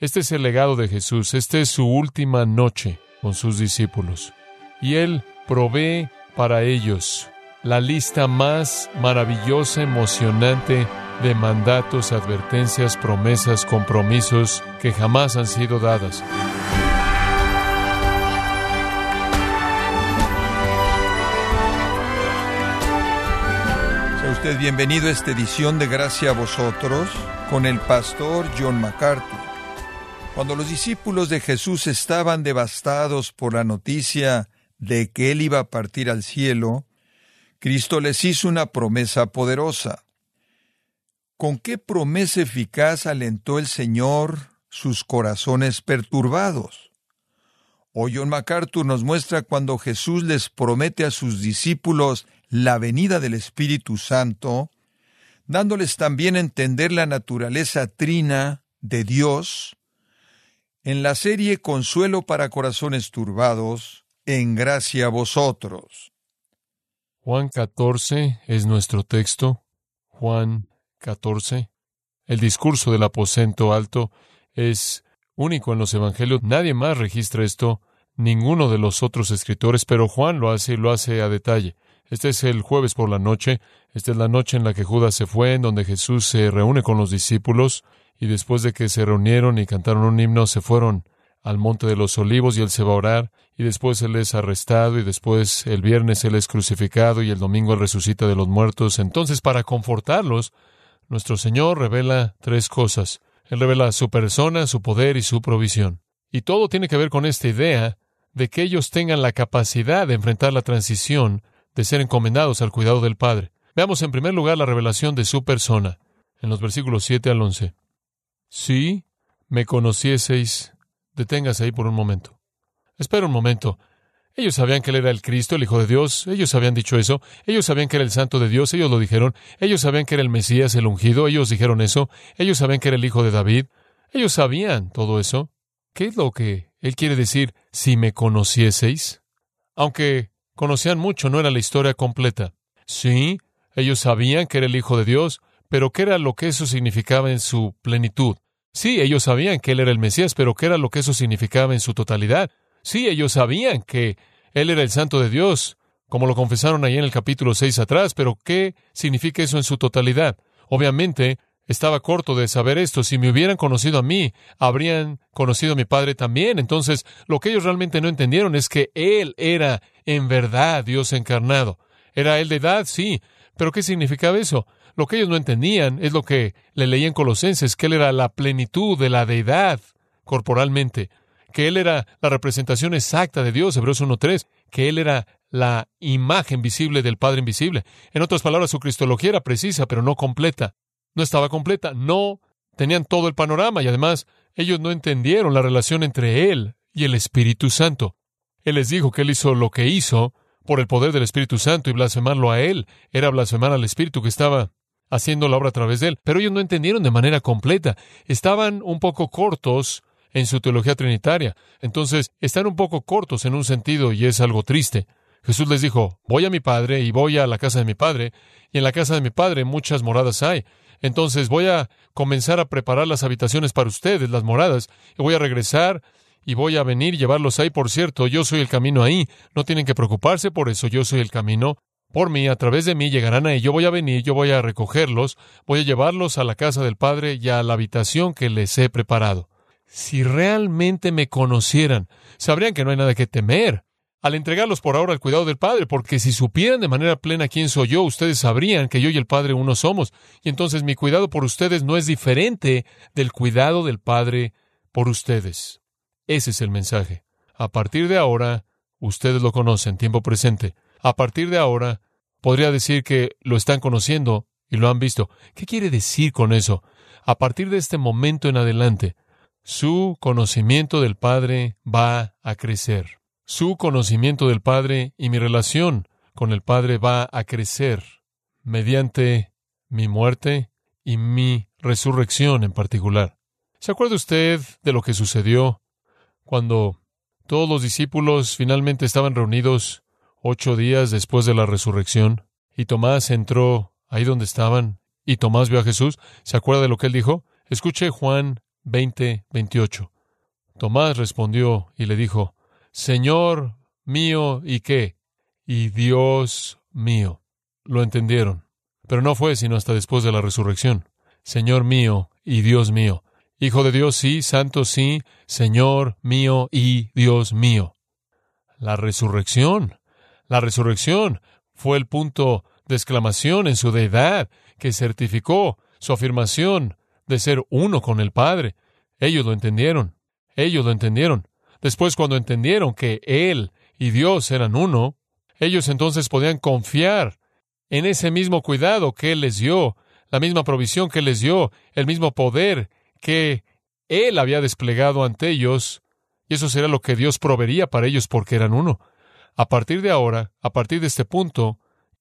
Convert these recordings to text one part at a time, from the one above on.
Este es el legado de Jesús, esta es su última noche con sus discípulos. Y Él provee para ellos la lista más maravillosa, emocionante de mandatos, advertencias, promesas, compromisos que jamás han sido dadas. Sea usted bienvenido a esta edición de Gracia a vosotros con el pastor John MacArthur. Cuando los discípulos de Jesús estaban devastados por la noticia de que Él iba a partir al cielo, Cristo les hizo una promesa poderosa. ¿Con qué promesa eficaz alentó el Señor sus corazones perturbados? Hoy John MacArthur nos muestra cuando Jesús les promete a sus discípulos la venida del Espíritu Santo, dándoles también a entender la naturaleza trina de Dios, en la serie Consuelo para Corazones Turbados, en gracia a vosotros. Juan 14 es nuestro texto. Juan 14. El discurso del aposento alto es único en los evangelios. Nadie más registra esto, ninguno de los otros escritores, pero Juan lo hace y lo hace a detalle. Este es el jueves por la noche. Esta es la noche en la que Judas se fue, en donde Jesús se reúne con los discípulos, y después de que se reunieron y cantaron un himno, se fueron al Monte de los Olivos y él se va a orar, y después él es arrestado, y después el viernes él es crucificado, y el domingo él resucita de los muertos. Entonces, para confortarlos, nuestro Señor revela tres cosas. Él revela su persona, su poder y su provisión. Y todo tiene que ver con esta idea de que ellos tengan la capacidad de enfrentar la transición, de ser encomendados al cuidado del Padre. Veamos en primer lugar la revelación de su persona, en los versículos 7 al 11. Si me conocieseis Deténgase ahí por un momento. Espera un momento. Ellos sabían que Él era el Cristo, el Hijo de Dios. Ellos habían dicho eso. Ellos sabían que era el Santo de Dios. Ellos lo dijeron. Ellos sabían que era el Mesías, el ungido. Ellos dijeron eso. Ellos sabían que era el Hijo de David. Ellos sabían todo eso. ¿Qué es lo que Él quiere decir si me conocieseis? Aunque conocían mucho, no era la historia completa. Sí, ellos sabían que era el Hijo de Dios, pero ¿qué era lo que eso significaba en su plenitud? Sí, ellos sabían que Él era el Mesías, pero ¿qué era lo que eso significaba en su totalidad? Sí, ellos sabían que Él era el Santo de Dios, como lo confesaron ahí en el capítulo 6 atrás, pero ¿qué significa eso en su totalidad? Obviamente, estaba corto de saber esto. Si me hubieran conocido a mí, habrían conocido a mi Padre también. Entonces, lo que ellos realmente no entendieron es que Él era en verdad Dios encarnado. ¿Era Él de edad? Sí. ¿Pero qué significaba eso? Lo que ellos no entendían es lo que le leía en Colosenses, que Él era la plenitud de la deidad corporalmente, que Él era la representación exacta de Dios, Hebreos 1.3, que Él era la imagen visible del Padre invisible. En otras palabras, su cristología era precisa, pero no completa. No estaba completa, no tenían todo el panorama y además ellos no entendieron la relación entre Él y el Espíritu Santo. Él les dijo que Él hizo lo que hizo por el poder del Espíritu Santo y blasfemarlo a Él era blasfemar al Espíritu que estaba haciendo la obra a través de él. Pero ellos no entendieron de manera completa. Estaban un poco cortos en su teología trinitaria. Entonces, están un poco cortos en un sentido y es algo triste. Jesús les dijo, voy a mi Padre y voy a la casa de mi Padre, y en la casa de mi Padre muchas moradas hay. Entonces voy a comenzar a preparar las habitaciones para ustedes, las moradas, y voy a regresar y voy a venir y llevarlos ahí. Por cierto, yo soy el camino ahí. No tienen que preocuparse por eso, yo soy el camino por mí, a través de mí llegarán ahí. Yo voy a venir, yo voy a recogerlos, voy a llevarlos a la casa del Padre y a la habitación que les he preparado. Si realmente me conocieran, sabrían que no hay nada que temer al entregarlos por ahora al cuidado del Padre, porque si supieran de manera plena quién soy yo, ustedes sabrían que yo y el Padre uno somos, y entonces mi cuidado por ustedes no es diferente del cuidado del Padre por ustedes. Ese es el mensaje. A partir de ahora, ustedes lo conocen, tiempo presente. A partir de ahora, podría decir que lo están conociendo y lo han visto. ¿Qué quiere decir con eso? A partir de este momento en adelante, su conocimiento del Padre va a crecer. Su conocimiento del Padre y mi relación con el Padre va a crecer mediante mi muerte y mi resurrección en particular. ¿Se acuerda usted de lo que sucedió cuando todos los discípulos finalmente estaban reunidos ocho días después de la resurrección, y Tomás entró ahí donde estaban, y Tomás vio a Jesús. ¿Se acuerda de lo que él dijo? Escuche Juan 20, 28. Tomás respondió y le dijo, Señor mío y qué, y Dios mío. Lo entendieron, pero no fue sino hasta después de la resurrección. Señor mío y Dios mío. Hijo de Dios, sí, Santo, sí, Señor mío y Dios mío. La resurrección. La resurrección fue el punto de exclamación en su deidad que certificó su afirmación de ser uno con el Padre. Ellos lo entendieron. Ellos lo entendieron. Después, cuando entendieron que Él y Dios eran uno, ellos entonces podían confiar en ese mismo cuidado que Él les dio, la misma provisión que Él les dio, el mismo poder que Él había desplegado ante ellos, y eso será lo que Dios proveería para ellos porque eran uno. A partir de ahora, a partir de este punto,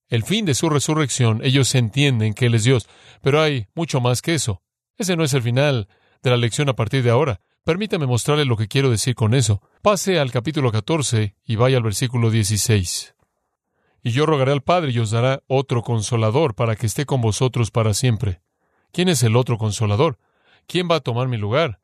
el fin de su resurrección, ellos entienden que Él es Dios, pero hay mucho más que eso. Ese no es el final de la lección a partir de ahora. Permítame mostrarle lo que quiero decir con eso. Pase al capítulo 14 y vaya al versículo 16. Y yo rogaré al Padre y os dará otro consolador para que esté con vosotros para siempre. ¿Quién es el otro consolador? ¿Quién va a tomar mi lugar?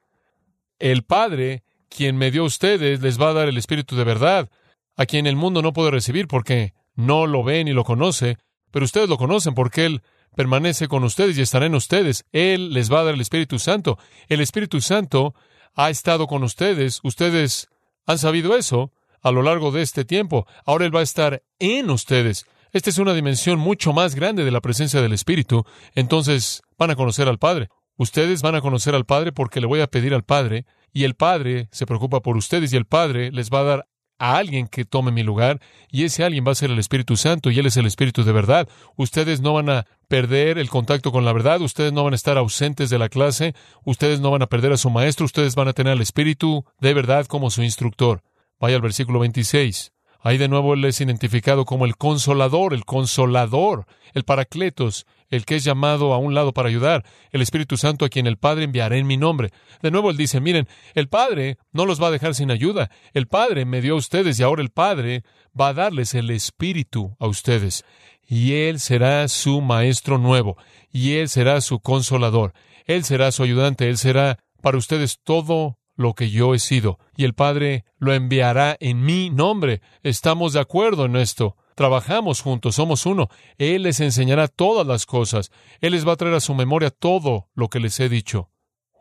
El Padre, quien me dio a ustedes, les va a dar el Espíritu de verdad, a quien el mundo no puede recibir porque no lo ve ni lo conoce, pero ustedes lo conocen porque Él permanece con ustedes y estará en ustedes. Él les va a dar el Espíritu Santo. El Espíritu Santo ha estado con ustedes. Ustedes han sabido eso a lo largo de este tiempo. Ahora Él va a estar en ustedes. Esta es una dimensión mucho más grande de la presencia del Espíritu. Entonces van a conocer al Padre. Ustedes van a conocer al Padre porque le voy a pedir al Padre y el Padre se preocupa por ustedes y el Padre les va a dar a alguien que tome mi lugar y ese alguien va a ser el Espíritu Santo y Él es el Espíritu de verdad. Ustedes no van a perder el contacto con la verdad, ustedes no van a estar ausentes de la clase, ustedes no van a perder a su maestro, ustedes van a tener al Espíritu de verdad como su instructor. Vaya al versículo 26. Ahí de nuevo Él es identificado como el consolador, el consolador, el paracletos, el que es llamado a un lado para ayudar, el Espíritu Santo a quien el Padre enviará en mi nombre. De nuevo él dice, miren, el Padre no los va a dejar sin ayuda. El Padre me dio a ustedes y ahora el Padre va a darles el Espíritu a ustedes. Y Él será su Maestro nuevo, y Él será su consolador, Él será su ayudante, Él será para ustedes todo lo que yo he sido, y el Padre lo enviará en mi nombre. Estamos de acuerdo en esto. Trabajamos juntos, somos uno. Él les enseñará todas las cosas. Él les va a traer a su memoria todo lo que les he dicho.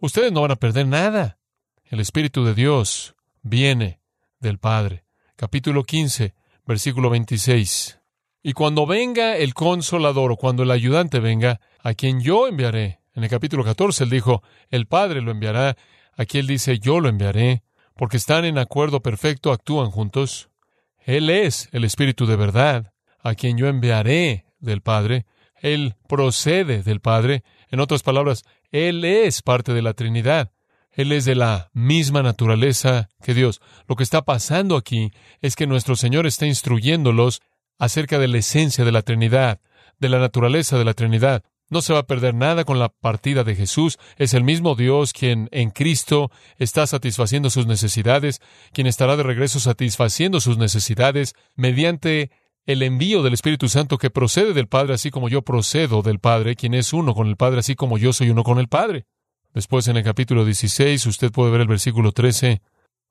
Ustedes no van a perder nada. El Espíritu de Dios viene del Padre. Capítulo 15, versículo 26. Y cuando venga el consolador o cuando el ayudante venga, a quien yo enviaré. En el capítulo 14 él dijo, el Padre lo enviará. Aquí él dice, yo lo enviaré, porque están en acuerdo perfecto, actúan juntos. Él es el Espíritu de verdad, a quien yo enviaré del Padre. Él procede del Padre. En otras palabras, Él es parte de la Trinidad. Él es de la misma naturaleza que Dios. Lo que está pasando aquí es que nuestro Señor está instruyéndolos acerca de la esencia de la Trinidad, de la naturaleza de la Trinidad. No se va a perder nada con la partida de Jesús. Es el mismo Dios quien en Cristo está satisfaciendo sus necesidades, quien estará de regreso satisfaciendo sus necesidades mediante el envío del Espíritu Santo que procede del Padre, así como yo procedo del Padre, quien es uno con el Padre, así como yo soy uno con el Padre. Después en el capítulo 16 usted puede ver el versículo 13.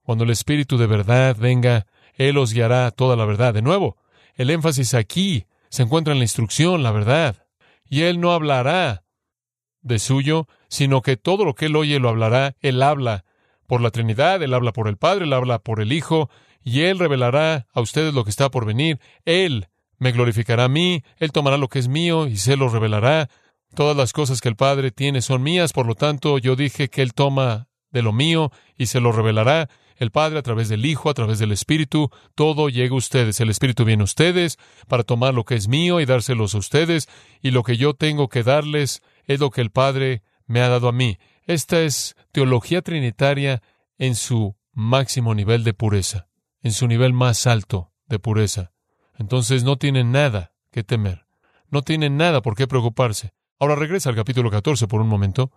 Cuando el Espíritu de verdad venga, Él os guiará toda la verdad. De nuevo, el énfasis aquí se encuentra en la instrucción, la verdad y él no hablará de suyo, sino que todo lo que él oye lo hablará. Él habla por la Trinidad, él habla por el Padre, él habla por el Hijo, y él revelará a ustedes lo que está por venir. Él me glorificará a mí, él tomará lo que es mío y se lo revelará. Todas las cosas que el Padre tiene son mías, por lo tanto yo dije que él toma de lo mío y se lo revelará el Padre, a través del Hijo, a través del Espíritu, todo llega a ustedes. El Espíritu viene a ustedes para tomar lo que es mío y dárselos a ustedes, y lo que yo tengo que darles es lo que el Padre me ha dado a mí. Esta es teología trinitaria en su máximo nivel de pureza, en su nivel más alto de pureza. Entonces no tienen nada que temer, no tienen nada por qué preocuparse. Ahora regresa al capítulo 14 por un momento.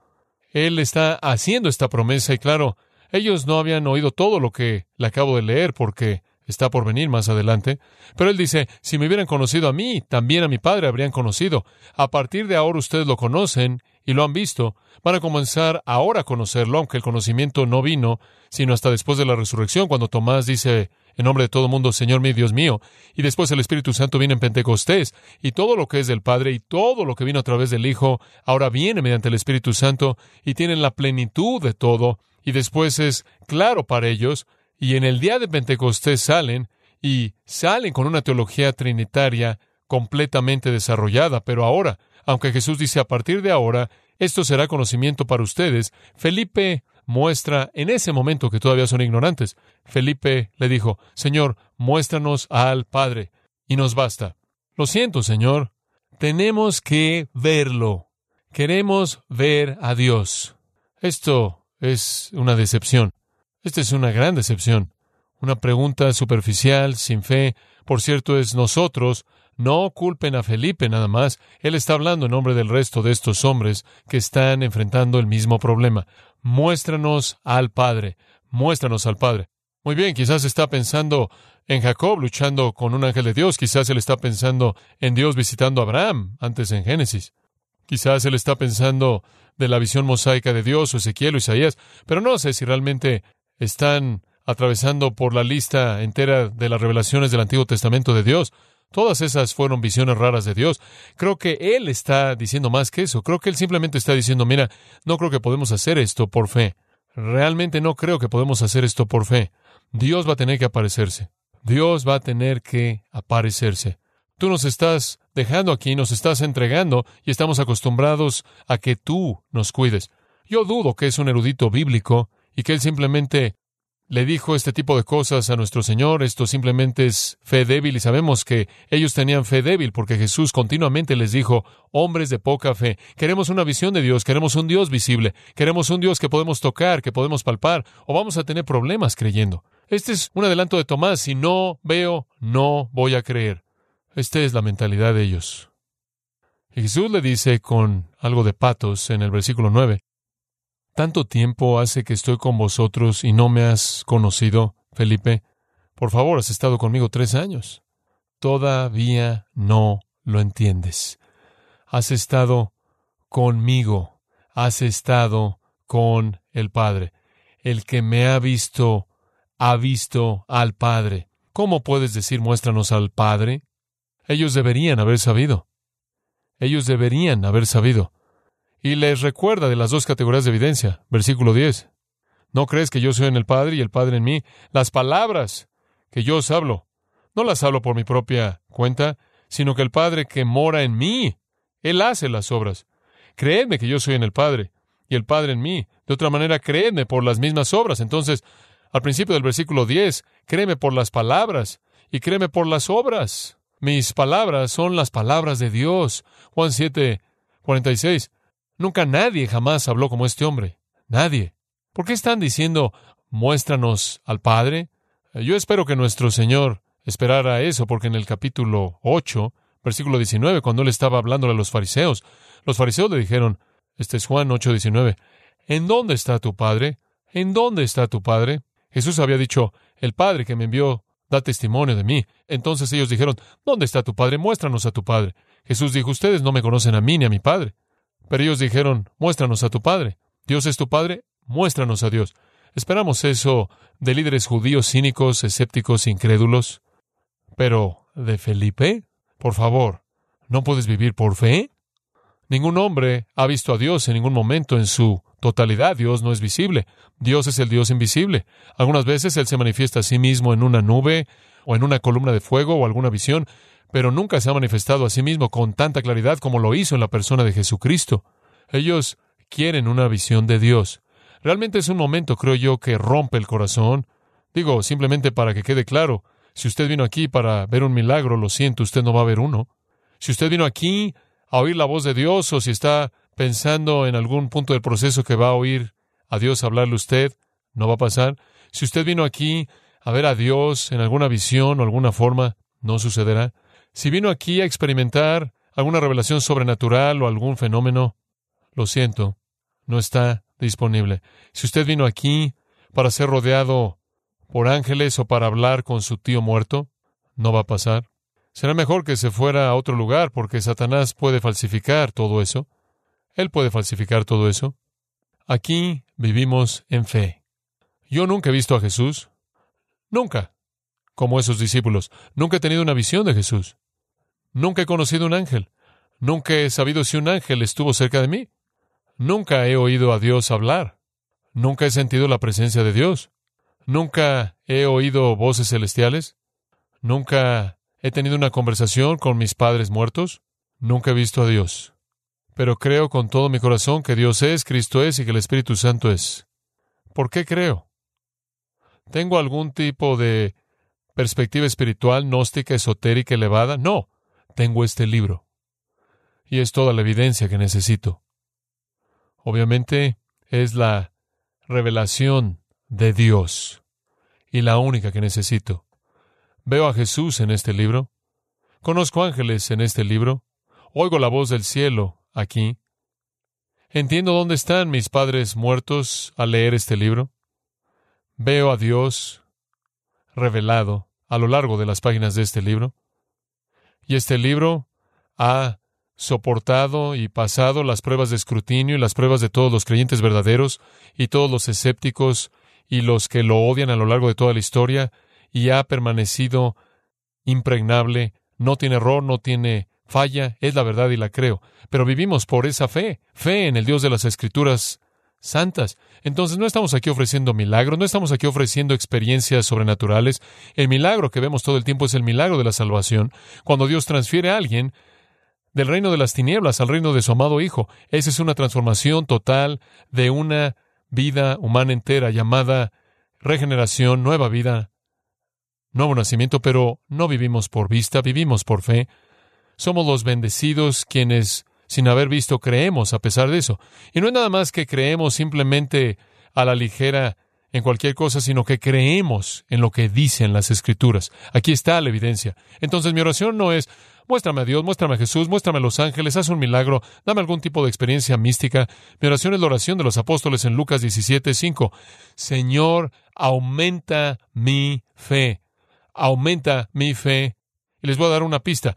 Él está haciendo esta promesa y claro, ellos no habían oído todo lo que le acabo de leer porque está por venir más adelante. Pero él dice, si me hubieran conocido a mí, también a mi Padre habrían conocido. A partir de ahora ustedes lo conocen y lo han visto, van a comenzar ahora a conocerlo, aunque el conocimiento no vino, sino hasta después de la resurrección, cuando Tomás dice en nombre de todo mundo, Señor mi Dios mío, y después el Espíritu Santo viene en Pentecostés, y todo lo que es del Padre y todo lo que vino a través del Hijo, ahora viene mediante el Espíritu Santo, y tienen la plenitud de todo, y después es claro para ellos, y en el día de Pentecostés salen, y salen con una teología trinitaria completamente desarrollada, pero ahora, aunque Jesús dice a partir de ahora, esto será conocimiento para ustedes, Felipe muestra en ese momento que todavía son ignorantes. Felipe le dijo, Señor, muéstranos al Padre, y nos basta. Lo siento, Señor, tenemos que verlo. Queremos ver a Dios. Esto es una decepción. Esta es una gran decepción. Una pregunta superficial, sin fe. Por cierto, es nosotros no culpen a Felipe nada más. Él está hablando en nombre del resto de estos hombres que están enfrentando el mismo problema. Muéstranos al Padre. Muéstranos al Padre. Muy bien, quizás está pensando en Jacob luchando con un ángel de Dios. Quizás él está pensando en Dios visitando a Abraham antes en Génesis. Quizás él está pensando de la visión mosaica de Dios o Ezequiel o Isaías. Pero no sé si realmente están atravesando por la lista entera de las revelaciones del Antiguo Testamento de Dios. Todas esas fueron visiones raras de Dios. Creo que Él está diciendo más que eso. Creo que Él simplemente está diciendo, mira, no creo que podemos hacer esto por fe. Realmente no creo que podemos hacer esto por fe. Dios va a tener que aparecerse. Dios va a tener que aparecerse. Tú nos estás dejando aquí, nos estás entregando y estamos acostumbrados a que tú nos cuides. Yo dudo que es un erudito bíblico y que él simplemente le dijo este tipo de cosas a nuestro Señor, esto simplemente es fe débil y sabemos que ellos tenían fe débil porque Jesús continuamente les dijo, hombres de poca fe, queremos una visión de Dios, queremos un Dios visible, queremos un Dios que podemos tocar, que podemos palpar, o vamos a tener problemas creyendo. Este es un adelanto de Tomás, si no veo, no voy a creer. Esta es la mentalidad de ellos. Y Jesús le dice con algo de patos en el versículo 9, ¿Tanto tiempo hace que estoy con vosotros y no me has conocido, Felipe? Por favor, has estado conmigo tres años. Todavía no lo entiendes. Has estado conmigo, has estado con el Padre. El que me ha visto, ha visto al Padre. ¿Cómo puedes decir muéstranos al Padre? Ellos deberían haber sabido. Ellos deberían haber sabido y les recuerda de las dos categorías de evidencia. Versículo 10. ¿No crees que yo soy en el Padre y el Padre en mí? Las palabras que yo os hablo, no las hablo por mi propia cuenta, sino que el Padre que mora en mí, Él hace las obras. Creedme que yo soy en el Padre y el Padre en mí. De otra manera, creedme por las mismas obras. Entonces, al principio del versículo 10, créeme por las palabras y créeme por las obras. Mis palabras son las palabras de Dios. Juan 7, 46. Nunca nadie jamás habló como este hombre. Nadie. ¿Por qué están diciendo, muéstranos al Padre? Yo espero que nuestro Señor esperara eso, porque en el capítulo 8, versículo 19, cuando él estaba hablando a los fariseos, los fariseos le dijeron, este es Juan 8, 19, ¿en dónde está tu Padre? ¿En dónde está tu Padre? Jesús había dicho, el Padre que me envió da testimonio de mí. Entonces ellos dijeron, ¿dónde está tu Padre? Muéstranos a tu Padre. Jesús dijo, ustedes no me conocen a mí ni a mi Padre. Pero ellos dijeron, muéstranos a tu Padre. Dios es tu Padre, muéstranos a Dios. Esperamos eso de líderes judíos cínicos, escépticos, incrédulos. Pero, ¿de Felipe? Por favor, ¿no puedes vivir por fe? Ningún hombre ha visto a Dios en ningún momento en su totalidad. Dios no es visible. Dios es el Dios invisible. Algunas veces Él se manifiesta a sí mismo en una nube o en una columna de fuego o alguna visión, pero nunca se ha manifestado a sí mismo con tanta claridad como lo hizo en la persona de Jesucristo. Ellos quieren una visión de Dios. Realmente es un momento, creo yo, que rompe el corazón. Digo, simplemente para que quede claro, si usted vino aquí para ver un milagro, lo siento, usted no va a ver uno. Si usted vino aquí a oír la voz de Dios o si está pensando en algún punto del proceso que va a oír a Dios hablarle usted, no va a pasar. Si usted vino aquí a ver a Dios en alguna visión o alguna forma, no sucederá. Si vino aquí a experimentar alguna revelación sobrenatural o algún fenómeno, lo siento, no está disponible. Si usted vino aquí para ser rodeado por ángeles o para hablar con su tío muerto, no va a pasar. Será mejor que se fuera a otro lugar porque Satanás puede falsificar todo eso. Él puede falsificar todo eso. Aquí vivimos en fe. Yo nunca he visto a Jesús. Nunca. Como esos discípulos. Nunca he tenido una visión de Jesús. Nunca he conocido un ángel. Nunca he sabido si un ángel estuvo cerca de mí. Nunca he oído a Dios hablar. Nunca he sentido la presencia de Dios. Nunca he oído voces celestiales. Nunca he tenido una conversación con mis padres muertos. Nunca he visto a Dios pero creo con todo mi corazón que Dios es, Cristo es y que el Espíritu Santo es. ¿Por qué creo? ¿Tengo algún tipo de perspectiva espiritual, gnóstica, esotérica, elevada? No, tengo este libro. Y es toda la evidencia que necesito. Obviamente es la revelación de Dios y la única que necesito. Veo a Jesús en este libro. Conozco ángeles en este libro. Oigo la voz del cielo aquí. Entiendo dónde están mis padres muertos al leer este libro. Veo a Dios revelado a lo largo de las páginas de este libro. Y este libro ha soportado y pasado las pruebas de escrutinio y las pruebas de todos los creyentes verdaderos y todos los escépticos y los que lo odian a lo largo de toda la historia y ha permanecido impregnable, no tiene error, no tiene falla, es la verdad y la creo. Pero vivimos por esa fe, fe en el Dios de las Escrituras santas. Entonces no estamos aquí ofreciendo milagros, no estamos aquí ofreciendo experiencias sobrenaturales. El milagro que vemos todo el tiempo es el milagro de la salvación. Cuando Dios transfiere a alguien del reino de las tinieblas al reino de su amado Hijo, esa es una transformación total de una vida humana entera llamada regeneración, nueva vida, nuevo nacimiento, pero no vivimos por vista, vivimos por fe. Somos los bendecidos quienes, sin haber visto, creemos a pesar de eso. Y no es nada más que creemos simplemente a la ligera en cualquier cosa, sino que creemos en lo que dicen las escrituras. Aquí está la evidencia. Entonces mi oración no es, muéstrame a Dios, muéstrame a Jesús, muéstrame a los ángeles, haz un milagro, dame algún tipo de experiencia mística. Mi oración es la oración de los apóstoles en Lucas 17, 5. Señor, aumenta mi fe. Aumenta mi fe. Y les voy a dar una pista.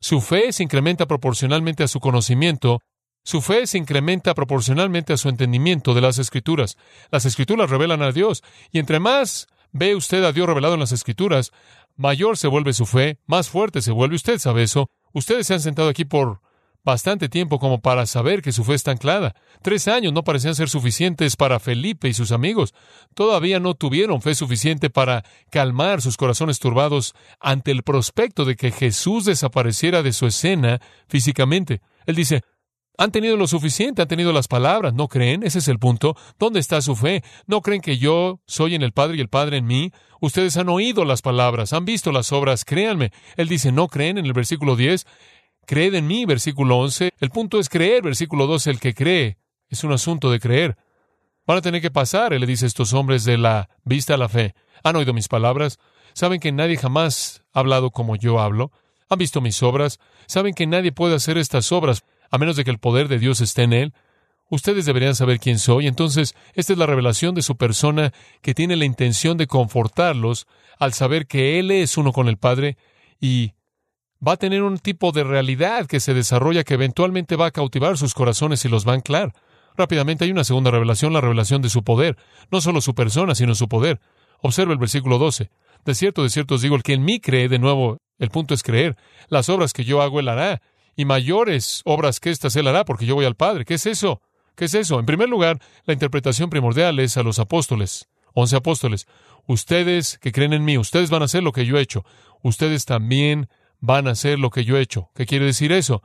Su fe se incrementa proporcionalmente a su conocimiento, su fe se incrementa proporcionalmente a su entendimiento de las escrituras. Las escrituras revelan a Dios, y entre más ve usted a Dios revelado en las escrituras, mayor se vuelve su fe, más fuerte se vuelve. Usted sabe eso. Ustedes se han sentado aquí por bastante tiempo como para saber que su fe está anclada. Tres años no parecían ser suficientes para Felipe y sus amigos. Todavía no tuvieron fe suficiente para calmar sus corazones turbados ante el prospecto de que Jesús desapareciera de su escena físicamente. Él dice, han tenido lo suficiente, han tenido las palabras, ¿no creen? Ese es el punto. ¿Dónde está su fe? ¿No creen que yo soy en el Padre y el Padre en mí? Ustedes han oído las palabras, han visto las obras, créanme. Él dice, ¿no creen en el versículo 10? Creed en mí, versículo 11. El punto es creer, versículo 12. El que cree es un asunto de creer. Van a tener que pasar, él le dice a estos hombres, de la vista a la fe. Han oído mis palabras. Saben que nadie jamás ha hablado como yo hablo. Han visto mis obras. Saben que nadie puede hacer estas obras a menos de que el poder de Dios esté en él. Ustedes deberían saber quién soy. Entonces, esta es la revelación de su persona que tiene la intención de confortarlos al saber que Él es uno con el Padre y va a tener un tipo de realidad que se desarrolla que eventualmente va a cautivar sus corazones y los va a anclar. Rápidamente hay una segunda revelación, la revelación de su poder, no solo su persona, sino su poder. Observa el versículo 12. De cierto, de cierto os digo, el que en mí cree, de nuevo, el punto es creer. Las obras que yo hago, él hará, y mayores obras que éstas él hará, porque yo voy al Padre. ¿Qué es eso? ¿Qué es eso? En primer lugar, la interpretación primordial es a los apóstoles, once apóstoles. Ustedes que creen en mí, ustedes van a hacer lo que yo he hecho. Ustedes también van a hacer lo que yo he hecho. ¿Qué quiere decir eso?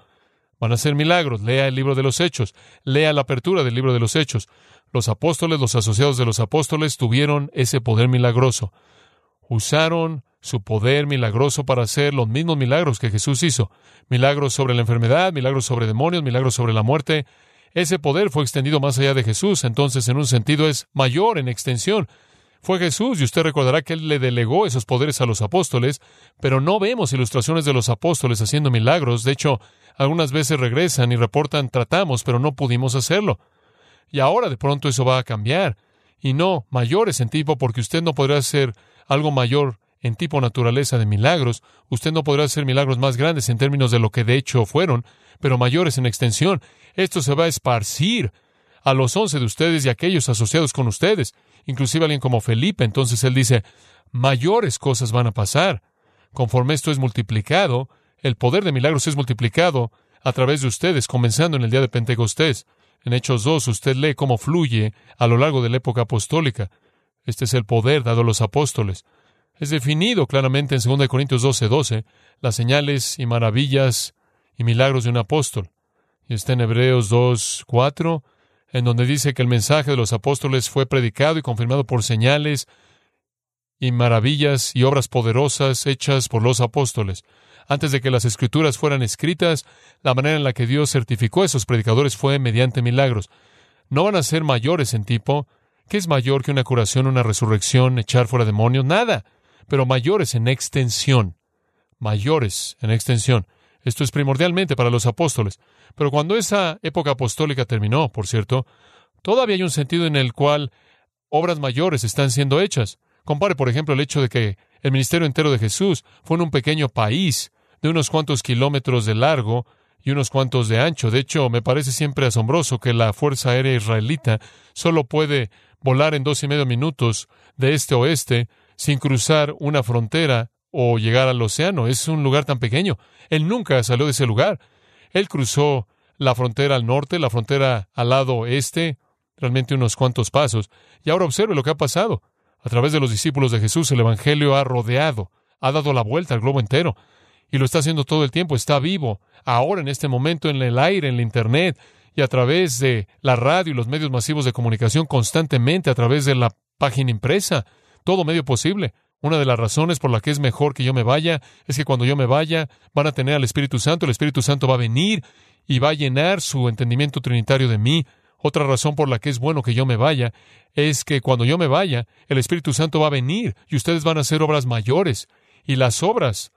Van a hacer milagros. Lea el libro de los Hechos. Lea la apertura del libro de los Hechos. Los apóstoles, los asociados de los apóstoles, tuvieron ese poder milagroso. Usaron su poder milagroso para hacer los mismos milagros que Jesús hizo. Milagros sobre la enfermedad, milagros sobre demonios, milagros sobre la muerte. Ese poder fue extendido más allá de Jesús, entonces en un sentido es mayor en extensión fue Jesús, y usted recordará que él le delegó esos poderes a los apóstoles, pero no vemos ilustraciones de los apóstoles haciendo milagros. De hecho, algunas veces regresan y reportan tratamos, pero no pudimos hacerlo. Y ahora de pronto eso va a cambiar. Y no mayores en tipo, porque usted no podrá hacer algo mayor en tipo naturaleza de milagros. Usted no podrá hacer milagros más grandes en términos de lo que de hecho fueron, pero mayores en extensión. Esto se va a esparcir a los once de ustedes y a aquellos asociados con ustedes, inclusive alguien como Felipe. Entonces él dice, mayores cosas van a pasar. Conforme esto es multiplicado, el poder de milagros es multiplicado a través de ustedes, comenzando en el día de Pentecostés. En Hechos 2 usted lee cómo fluye a lo largo de la época apostólica. Este es el poder dado a los apóstoles. Es definido claramente en 2 Corintios 12, 12, las señales y maravillas y milagros de un apóstol. Y está en Hebreos 2, 4, en donde dice que el mensaje de los apóstoles fue predicado y confirmado por señales y maravillas y obras poderosas hechas por los apóstoles. Antes de que las escrituras fueran escritas, la manera en la que Dios certificó a esos predicadores fue mediante milagros. No van a ser mayores en tipo. ¿Qué es mayor que una curación, una resurrección, echar fuera demonios? Nada. Pero mayores en extensión. Mayores en extensión. Esto es primordialmente para los apóstoles. Pero cuando esa época apostólica terminó, por cierto, todavía hay un sentido en el cual obras mayores están siendo hechas. Compare, por ejemplo, el hecho de que el ministerio entero de Jesús fue en un pequeño país de unos cuantos kilómetros de largo y unos cuantos de ancho. De hecho, me parece siempre asombroso que la Fuerza Aérea Israelita solo puede volar en dos y medio minutos de este oeste sin cruzar una frontera o llegar al océano. Es un lugar tan pequeño. Él nunca salió de ese lugar. Él cruzó la frontera al norte, la frontera al lado este, realmente unos cuantos pasos. Y ahora observe lo que ha pasado. A través de los discípulos de Jesús, el Evangelio ha rodeado, ha dado la vuelta al globo entero. Y lo está haciendo todo el tiempo. Está vivo, ahora en este momento, en el aire, en la Internet, y a través de la radio y los medios masivos de comunicación constantemente, a través de la página impresa, todo medio posible. Una de las razones por la que es mejor que yo me vaya es que cuando yo me vaya van a tener al Espíritu Santo, el Espíritu Santo va a venir y va a llenar su entendimiento trinitario de mí. Otra razón por la que es bueno que yo me vaya es que cuando yo me vaya, el Espíritu Santo va a venir y ustedes van a hacer obras mayores. Y las obras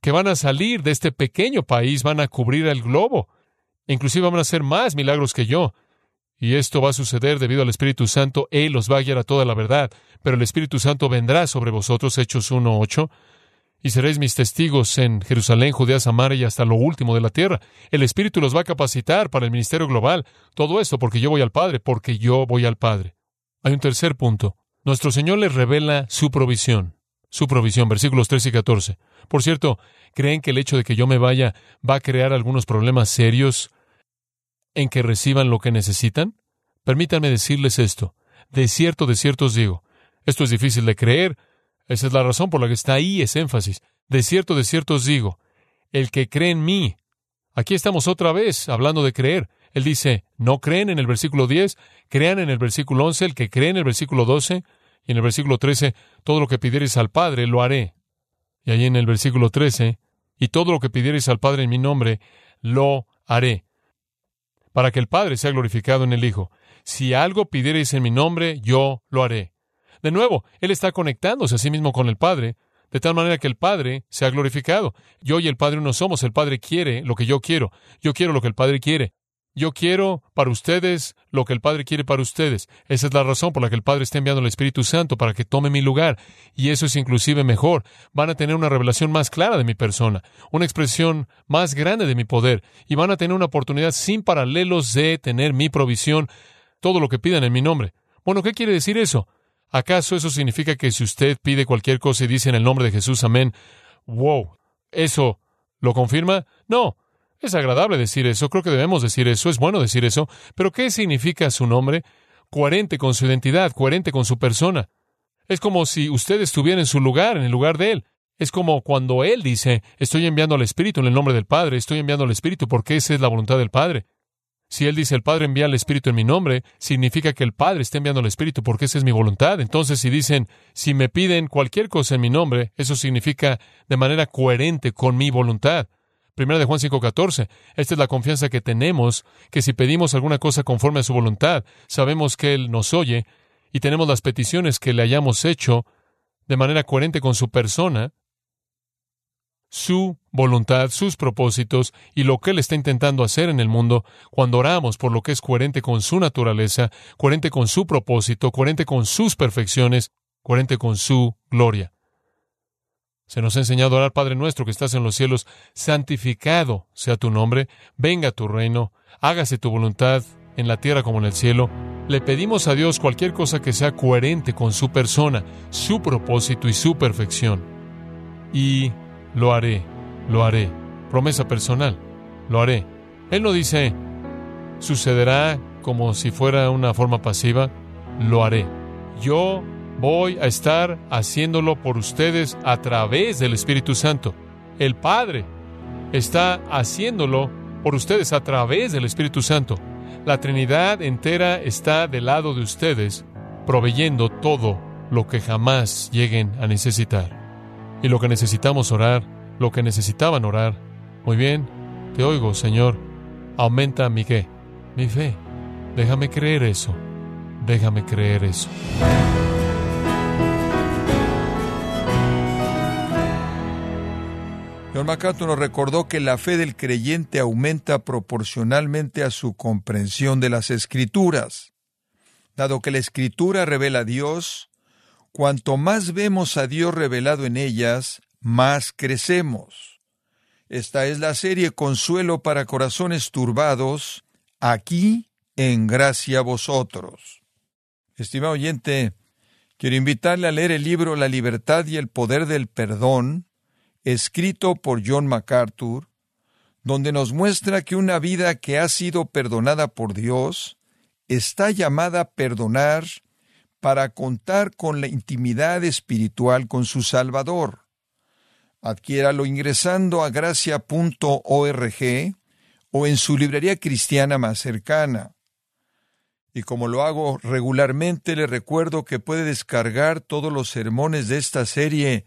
que van a salir de este pequeño país van a cubrir el globo. Inclusive van a hacer más milagros que yo. Y esto va a suceder debido al Espíritu Santo. Él los va a guiar a toda la verdad. Pero el Espíritu Santo vendrá sobre vosotros, Hechos 1.8, y seréis mis testigos en Jerusalén, Judea, Samaria y hasta lo último de la tierra. El Espíritu los va a capacitar para el ministerio global. Todo esto porque yo voy al Padre, porque yo voy al Padre. Hay un tercer punto. Nuestro Señor les revela su provisión. Su provisión, versículos 13 y 14. Por cierto, ¿creen que el hecho de que yo me vaya va a crear algunos problemas serios en que reciban lo que necesitan? Permítanme decirles esto. De cierto, de cierto os digo. Esto es difícil de creer. Esa es la razón por la que está ahí ese énfasis. De cierto, de cierto os digo. El que cree en mí. Aquí estamos otra vez hablando de creer. Él dice, no creen en el versículo 10, crean en el versículo 11, el que cree en el versículo 12, y en el versículo 13, todo lo que pidiereis al Padre, lo haré. Y ahí en el versículo 13, y todo lo que pidiereis al Padre en mi nombre, lo haré para que el Padre sea glorificado en el Hijo. Si algo pidiereis en mi nombre, yo lo haré. De nuevo, Él está conectándose a sí mismo con el Padre, de tal manera que el Padre sea glorificado. Yo y el Padre uno somos. El Padre quiere lo que yo quiero. Yo quiero lo que el Padre quiere. Yo quiero para ustedes lo que el Padre quiere para ustedes. Esa es la razón por la que el Padre está enviando al Espíritu Santo para que tome mi lugar. Y eso es inclusive mejor. Van a tener una revelación más clara de mi persona, una expresión más grande de mi poder. Y van a tener una oportunidad sin paralelos de tener mi provisión, todo lo que pidan en mi nombre. Bueno, ¿qué quiere decir eso? ¿Acaso eso significa que si usted pide cualquier cosa y dice en el nombre de Jesús, amén, wow, eso lo confirma? No. Es agradable decir eso, creo que debemos decir eso, es bueno decir eso, pero ¿qué significa su nombre? Coherente con su identidad, coherente con su persona. Es como si usted estuviera en su lugar, en el lugar de Él. Es como cuando Él dice, estoy enviando al Espíritu en el nombre del Padre, estoy enviando al Espíritu porque esa es la voluntad del Padre. Si Él dice, el Padre envía al Espíritu en mi nombre, significa que el Padre está enviando al Espíritu porque esa es mi voluntad. Entonces, si dicen, si me piden cualquier cosa en mi nombre, eso significa de manera coherente con mi voluntad. Primera de Juan 5:14. Esta es la confianza que tenemos, que si pedimos alguna cosa conforme a su voluntad, sabemos que Él nos oye y tenemos las peticiones que le hayamos hecho de manera coherente con su persona, su voluntad, sus propósitos y lo que Él está intentando hacer en el mundo cuando oramos por lo que es coherente con su naturaleza, coherente con su propósito, coherente con sus perfecciones, coherente con su gloria. Se nos ha enseñado a orar, Padre nuestro que estás en los cielos, santificado sea tu nombre, venga tu reino, hágase tu voluntad en la tierra como en el cielo. Le pedimos a Dios cualquier cosa que sea coherente con su persona, su propósito y su perfección. Y lo haré, lo haré. Promesa personal, lo haré. Él no dice, sucederá como si fuera una forma pasiva, lo haré. Yo voy a estar haciéndolo por ustedes a través del Espíritu Santo. El Padre está haciéndolo por ustedes a través del Espíritu Santo. La Trinidad entera está del lado de ustedes, proveyendo todo lo que jamás lleguen a necesitar. Y lo que necesitamos orar, lo que necesitaban orar. Muy bien, te oigo, Señor. Aumenta mi qué? Mi fe. Déjame creer eso. Déjame creer eso. John MacArthur nos recordó que la fe del creyente aumenta proporcionalmente a su comprensión de las Escrituras. Dado que la Escritura revela a Dios, cuanto más vemos a Dios revelado en ellas, más crecemos. Esta es la serie Consuelo para Corazones Turbados, aquí en Gracia a Vosotros. Estimado oyente, quiero invitarle a leer el libro La libertad y el poder del perdón, escrito por John MacArthur, donde nos muestra que una vida que ha sido perdonada por Dios está llamada a perdonar para contar con la intimidad espiritual con su Salvador. Adquiéralo ingresando a gracia.org o en su librería cristiana más cercana. Y como lo hago regularmente, le recuerdo que puede descargar todos los sermones de esta serie